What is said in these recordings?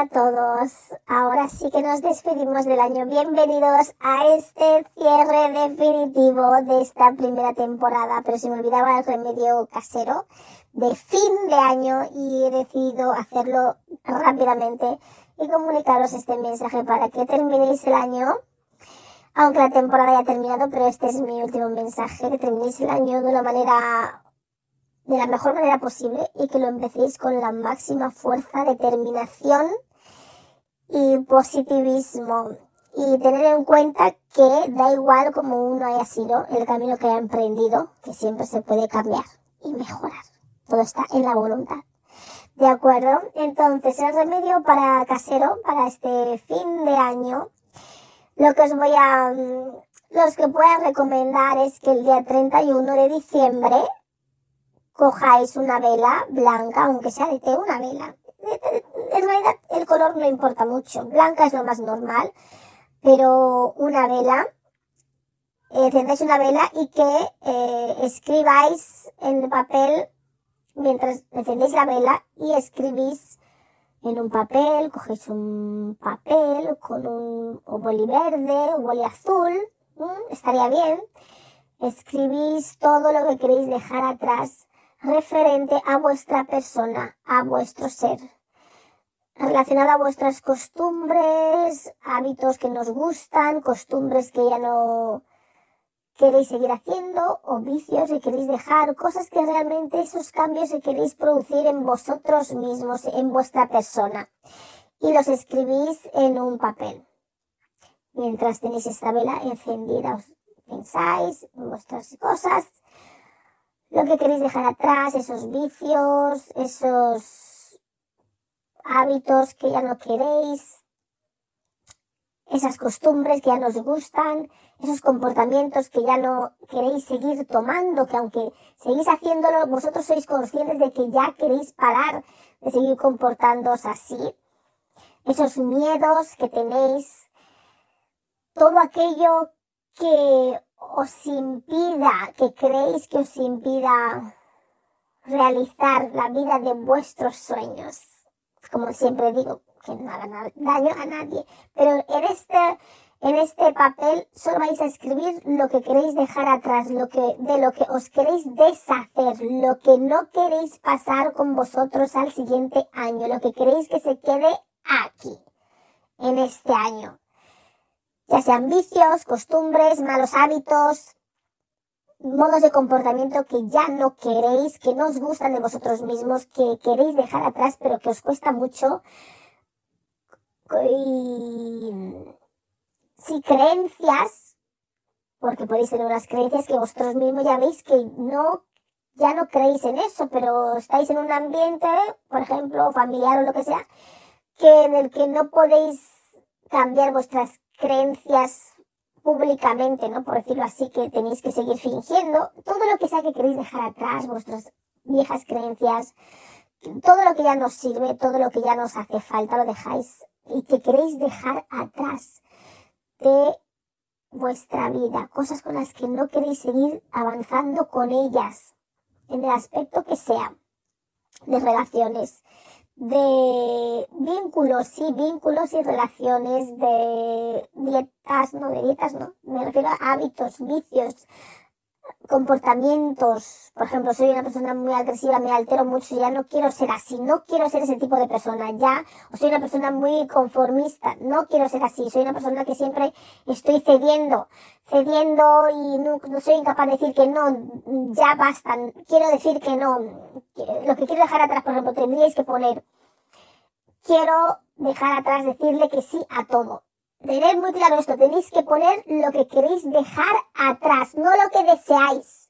A todos, ahora sí que nos despedimos del año. Bienvenidos a este cierre definitivo de esta primera temporada, pero se me olvidaba el remedio casero de fin de año y he decidido hacerlo rápidamente y comunicaros este mensaje para que terminéis el año, aunque la temporada ya ha terminado, pero este es mi último mensaje, que terminéis el año de una manera de la mejor manera posible y que lo empecéis con la máxima fuerza, determinación y positivismo. Y tener en cuenta que da igual como uno haya sido el camino que haya emprendido, que siempre se puede cambiar y mejorar. Todo está en la voluntad. ¿De acuerdo? Entonces, el remedio para casero, para este fin de año, lo que os voy a, mm, los que puedo recomendar es que el día 31 de diciembre cojáis una vela blanca, aunque sea de té, una vela. En realidad el color no importa mucho, blanca es lo más normal, pero una vela, encendáis una vela y que eh, escribáis en el papel, mientras encendéis la vela y escribís en un papel, cogéis un papel con un boli verde o boli azul, estaría bien, escribís todo lo que queréis dejar atrás referente a vuestra persona, a vuestro ser, relacionado a vuestras costumbres, hábitos que nos gustan, costumbres que ya no queréis seguir haciendo o vicios que queréis dejar, cosas que realmente esos cambios que queréis producir en vosotros mismos, en vuestra persona. Y los escribís en un papel. Mientras tenéis esta vela encendida, os pensáis en vuestras cosas, lo que queréis dejar atrás, esos vicios, esos hábitos que ya no queréis, esas costumbres que ya nos gustan, esos comportamientos que ya no queréis seguir tomando, que aunque seguís haciéndolo, vosotros sois conscientes de que ya queréis parar de seguir comportándoos así, esos miedos que tenéis, todo aquello que os impida, que creéis que os impida realizar la vida de vuestros sueños. Como siempre digo, que no hagan daño a nadie. Pero en este, en este papel solo vais a escribir lo que queréis dejar atrás, lo que, de lo que os queréis deshacer, lo que no queréis pasar con vosotros al siguiente año, lo que queréis que se quede aquí, en este año ya sean vicios, costumbres, malos hábitos, modos de comportamiento que ya no queréis, que no os gustan de vosotros mismos, que queréis dejar atrás, pero que os cuesta mucho. Y si creencias, porque podéis tener unas creencias que vosotros mismos ya veis que no, ya no creéis en eso, pero estáis en un ambiente, por ejemplo, familiar o lo que sea, que en el que no podéis cambiar vuestras creencias públicamente, ¿no? Por decirlo así, que tenéis que seguir fingiendo, todo lo que sea que queréis dejar atrás, vuestras viejas creencias, todo lo que ya nos sirve, todo lo que ya nos hace falta, lo dejáis y que queréis dejar atrás de vuestra vida, cosas con las que no queréis seguir avanzando con ellas, en el aspecto que sea, de relaciones, de vínculos, sí, vínculos y relaciones, de dietas, no, de dietas no, me refiero a hábitos, vicios, comportamientos. Por ejemplo, soy una persona muy agresiva, me altero mucho, ya no quiero ser así, no quiero ser ese tipo de persona, ya, soy una persona muy conformista, no quiero ser así, soy una persona que siempre estoy cediendo, cediendo y no, soy incapaz de decir que no, ya basta, quiero decir que no. Lo que quiero dejar atrás, por ejemplo, tendríais que poner, quiero dejar atrás decirle que sí a todo. Tener muy claro esto, tenéis que poner lo que queréis dejar atrás, no lo que deseáis.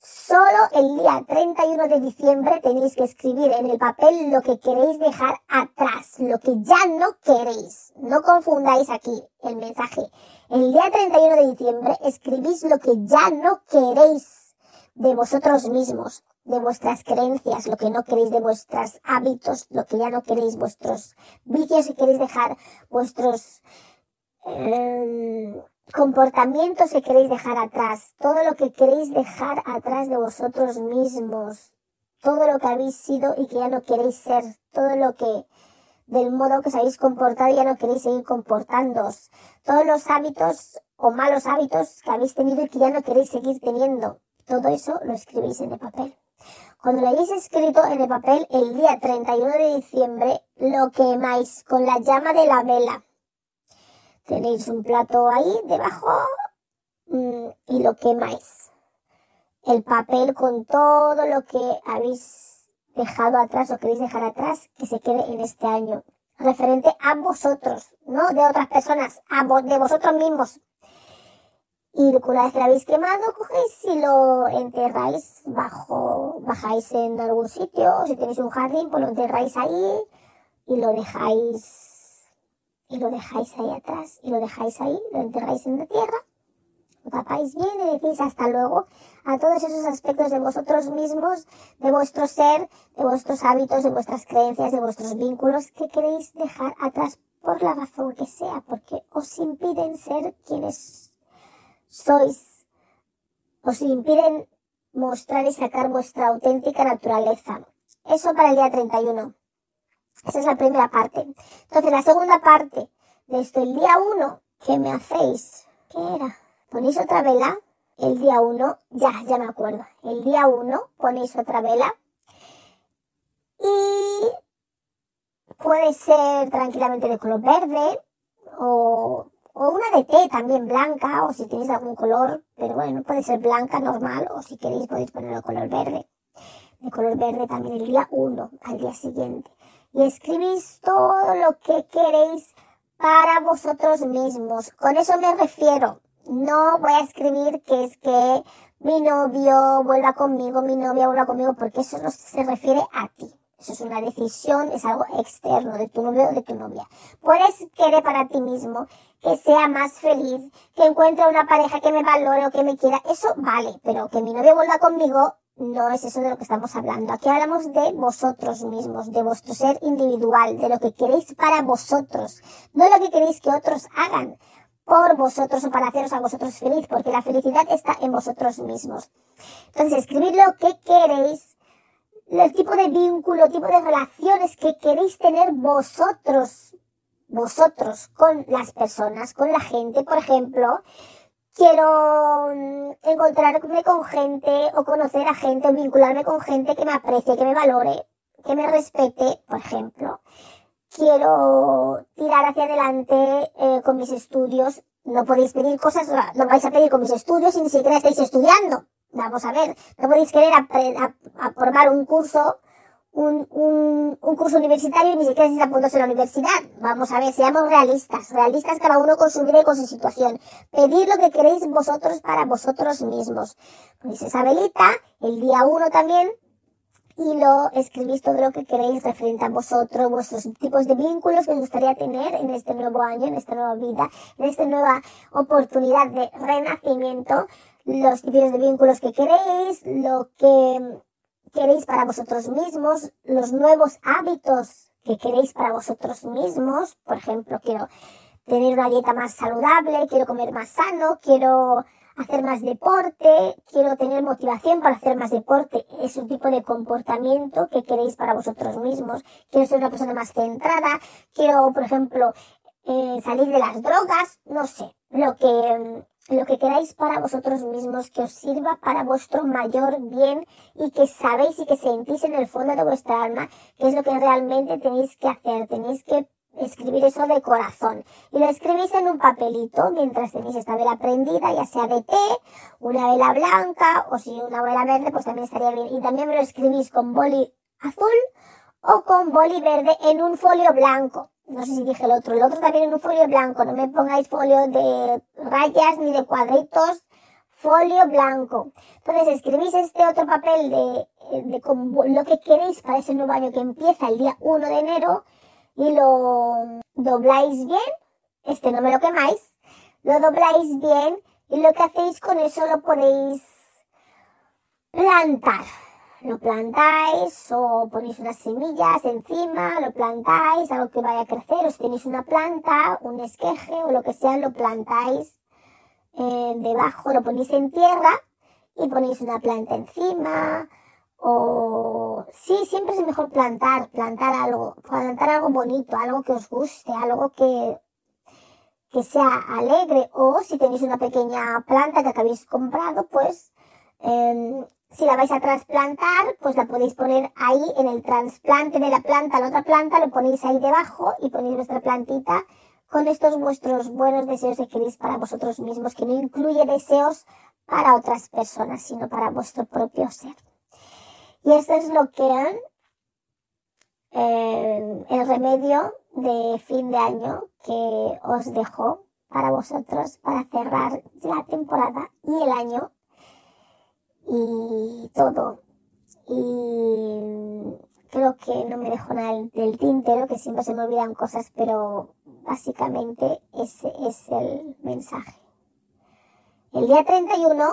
Solo el día 31 de diciembre tenéis que escribir en el papel lo que queréis dejar atrás, lo que ya no queréis. No confundáis aquí el mensaje. El día 31 de diciembre escribís lo que ya no queréis de vosotros mismos, de vuestras creencias, lo que no queréis de vuestros hábitos, lo que ya no queréis, vuestros vicios y queréis dejar, vuestros comportamientos que queréis dejar atrás, todo lo que queréis dejar atrás de vosotros mismos, todo lo que habéis sido y que ya no queréis ser, todo lo que del modo que os habéis comportado ya no queréis seguir comportándoos, todos los hábitos o malos hábitos que habéis tenido y que ya no queréis seguir teniendo, todo eso lo escribís en el papel. Cuando lo hayáis escrito en el papel el día 31 de diciembre, lo quemáis con la llama de la vela Tenéis un plato ahí debajo mm, y lo quemáis. El papel con todo lo que habéis dejado atrás o queréis dejar atrás que se quede en este año. Referente a vosotros, no de otras personas, a de vosotros mismos. Y una vez que lo habéis quemado, cogéis y lo enterráis bajo, bajáis en algún sitio, si tenéis un jardín, pues lo enterráis ahí y lo dejáis y lo dejáis ahí atrás y lo dejáis ahí, lo enterráis en la tierra, lo tapáis bien y decís hasta luego a todos esos aspectos de vosotros mismos, de vuestro ser, de vuestros hábitos, de vuestras creencias, de vuestros vínculos que queréis dejar atrás por la razón que sea, porque os impiden ser quienes sois, os impiden mostrar y sacar vuestra auténtica naturaleza. Eso para el día 31. Esa es la primera parte. Entonces, la segunda parte de esto, el día uno, ¿qué me hacéis? ¿Qué era? Ponéis otra vela. El día uno, ya, ya me acuerdo. El día uno ponéis otra vela. Y puede ser tranquilamente de color verde o, o una de té también blanca o si tenéis algún color, pero bueno, puede ser blanca normal o si queréis podéis ponerlo color verde. De color verde también el día uno, al día siguiente y escribís todo lo que queréis para vosotros mismos. Con eso me refiero. No voy a escribir que es que mi novio vuelva conmigo, mi novia vuelva conmigo, porque eso no se refiere a ti. Eso es una decisión, es algo externo de tu novio o de tu novia. Puedes querer para ti mismo que sea más feliz, que encuentre una pareja que me valore o que me quiera. Eso vale, pero que mi novio vuelva conmigo no es eso de lo que estamos hablando. Aquí hablamos de vosotros mismos, de vuestro ser individual, de lo que queréis para vosotros, no lo que queréis que otros hagan por vosotros o para haceros a vosotros feliz, porque la felicidad está en vosotros mismos. Entonces, escribid lo que queréis, el tipo de vínculo, tipo de relaciones que queréis tener vosotros, vosotros con las personas, con la gente, por ejemplo, quiero mm, encontrarme con gente o conocer a gente o vincularme con gente que me aprecie, que me valore, que me respete, por ejemplo. Quiero tirar hacia adelante eh, con mis estudios. No podéis pedir cosas, no vais a pedir con mis estudios si ni siquiera estáis estudiando. Vamos a ver, no podéis querer aprobar un curso un, un, un, curso universitario y ni siquiera se apuntándose a la universidad. Vamos a ver, seamos realistas, realistas cada uno con su vida y con su situación. Pedir lo que queréis vosotros para vosotros mismos. Esa velita, el día uno también, y lo escribís todo lo que queréis referente a vosotros, vuestros tipos de vínculos que os gustaría tener en este nuevo año, en esta nueva vida, en esta nueva oportunidad de renacimiento, los tipos de vínculos que queréis, lo que queréis para vosotros mismos, los nuevos hábitos que queréis para vosotros mismos. Por ejemplo, quiero tener una dieta más saludable, quiero comer más sano, quiero hacer más deporte, quiero tener motivación para hacer más deporte. Es un tipo de comportamiento que queréis para vosotros mismos. Quiero ser una persona más centrada, quiero, por ejemplo, eh, salir de las drogas, no sé, lo que lo que queráis para vosotros mismos, que os sirva para vuestro mayor bien y que sabéis y que sentís en el fondo de vuestra alma que es lo que realmente tenéis que hacer. Tenéis que escribir eso de corazón. Y lo escribís en un papelito mientras tenéis esta vela prendida, ya sea de té, una vela blanca o si una vela verde, pues también estaría bien. Y también me lo escribís con boli azul o con boli verde en un folio blanco no sé si dije el otro, el otro también en un folio blanco, no me pongáis folio de rayas ni de cuadritos, folio blanco. Entonces escribís este otro papel de, de lo que queréis para ese nuevo año que empieza el día 1 de enero y lo dobláis bien, este no me lo quemáis, lo dobláis bien y lo que hacéis con eso lo podéis plantar. Lo plantáis o ponéis unas semillas encima, lo plantáis, algo que vaya a crecer, o si tenéis una planta, un esqueje o lo que sea, lo plantáis eh, debajo, lo ponéis en tierra y ponéis una planta encima o sí, siempre es mejor plantar, plantar algo, plantar algo bonito, algo que os guste, algo que, que sea alegre o si tenéis una pequeña planta que habéis comprado, pues em, si la vais a trasplantar, pues la podéis poner ahí en el trasplante de la planta a la otra planta, lo ponéis ahí debajo y ponéis vuestra plantita con estos vuestros buenos deseos que queréis para vosotros mismos, que no incluye deseos para otras personas, sino para vuestro propio ser. Y esto es lo que eh, el remedio de fin de año que os dejo para vosotros para cerrar la temporada y el año y todo. Y creo que no me dejo nada del tintero, que siempre se me olvidan cosas, pero básicamente ese es el mensaje. El día 31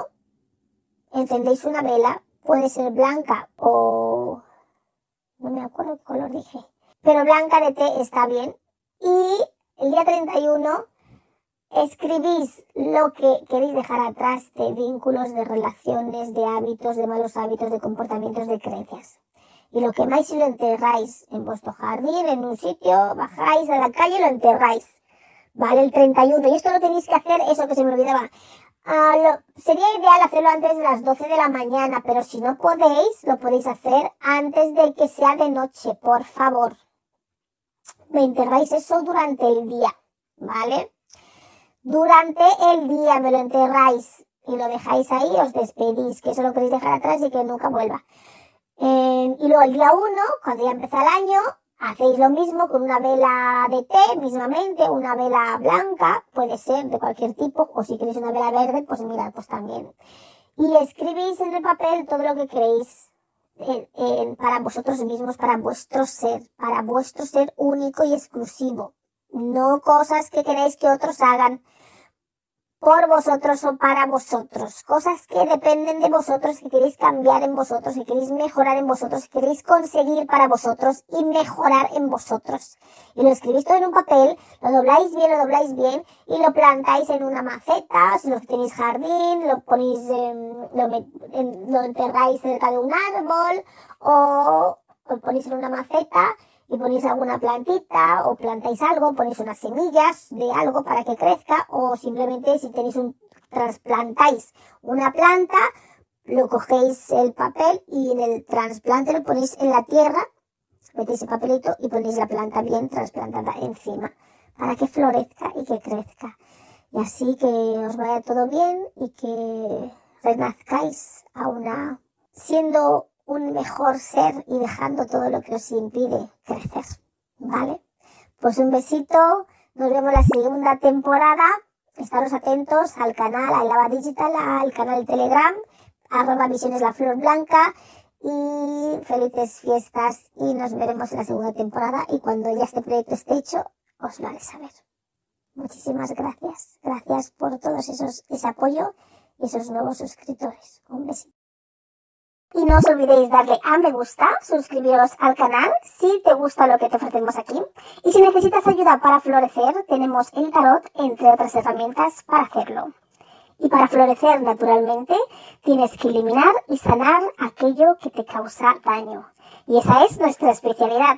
encendéis una vela puede ser blanca o no me acuerdo qué color dije, pero blanca de té está bien. Y el día 31 escribís lo que queréis dejar atrás de vínculos, de relaciones, de hábitos, de malos hábitos, de comportamientos, de creencias. Y lo quemáis y lo enterráis en vuestro jardín, en un sitio, bajáis a la calle y lo enterráis. Vale, el 31. Y esto lo tenéis que hacer, eso que se me olvidaba, Ah, sería ideal hacerlo antes de las 12 de la mañana, pero si no podéis, lo podéis hacer antes de que sea de noche, por favor. Me enterráis eso durante el día, ¿vale? Durante el día me lo enterráis y lo dejáis ahí, os despedís, que eso lo queréis dejar atrás y que nunca vuelva. Eh, y luego el día 1, cuando ya empieza el año, Hacéis lo mismo con una vela de té, mismamente, una vela blanca, puede ser de cualquier tipo, o si queréis una vela verde, pues mirad, pues también. Y escribís en el papel todo lo que queréis para vosotros mismos, para vuestro ser, para vuestro ser único y exclusivo. No cosas que queréis que otros hagan, por vosotros o para vosotros. Cosas que dependen de vosotros, que queréis cambiar en vosotros, que queréis mejorar en vosotros, que queréis conseguir para vosotros y mejorar en vosotros. Y lo escribís todo en un papel, lo dobláis bien, lo dobláis bien y lo plantáis en una maceta, si lo tenéis jardín, lo ponéis, lo, lo enterráis cerca de un árbol o lo ponéis en una maceta y ponéis alguna plantita o plantáis algo, ponéis unas semillas de algo para que crezca o simplemente si tenéis un, trasplantáis una planta, lo cogéis el papel y en el trasplante lo ponéis en la tierra, metéis el papelito y ponéis la planta bien trasplantada encima para que florezca y que crezca. Y así que os vaya todo bien y que renazcáis a una siendo un mejor ser y dejando todo lo que os impide crecer. ¿Vale? Pues un besito, nos vemos la segunda temporada. Estaros atentos al canal, a Lava Digital, al canal Telegram, arroba Visiones La Flor Blanca y felices fiestas y nos veremos en la segunda temporada y cuando ya este proyecto esté hecho, os lo haré saber. Muchísimas gracias. Gracias por todos esos, ese apoyo y esos nuevos suscriptores. Un besito. Y no os olvidéis darle a me gusta, suscribiros al canal si te gusta lo que te ofrecemos aquí. Y si necesitas ayuda para florecer, tenemos el tarot, entre otras herramientas, para hacerlo. Y para florecer naturalmente, tienes que eliminar y sanar aquello que te causa daño. Y esa es nuestra especialidad.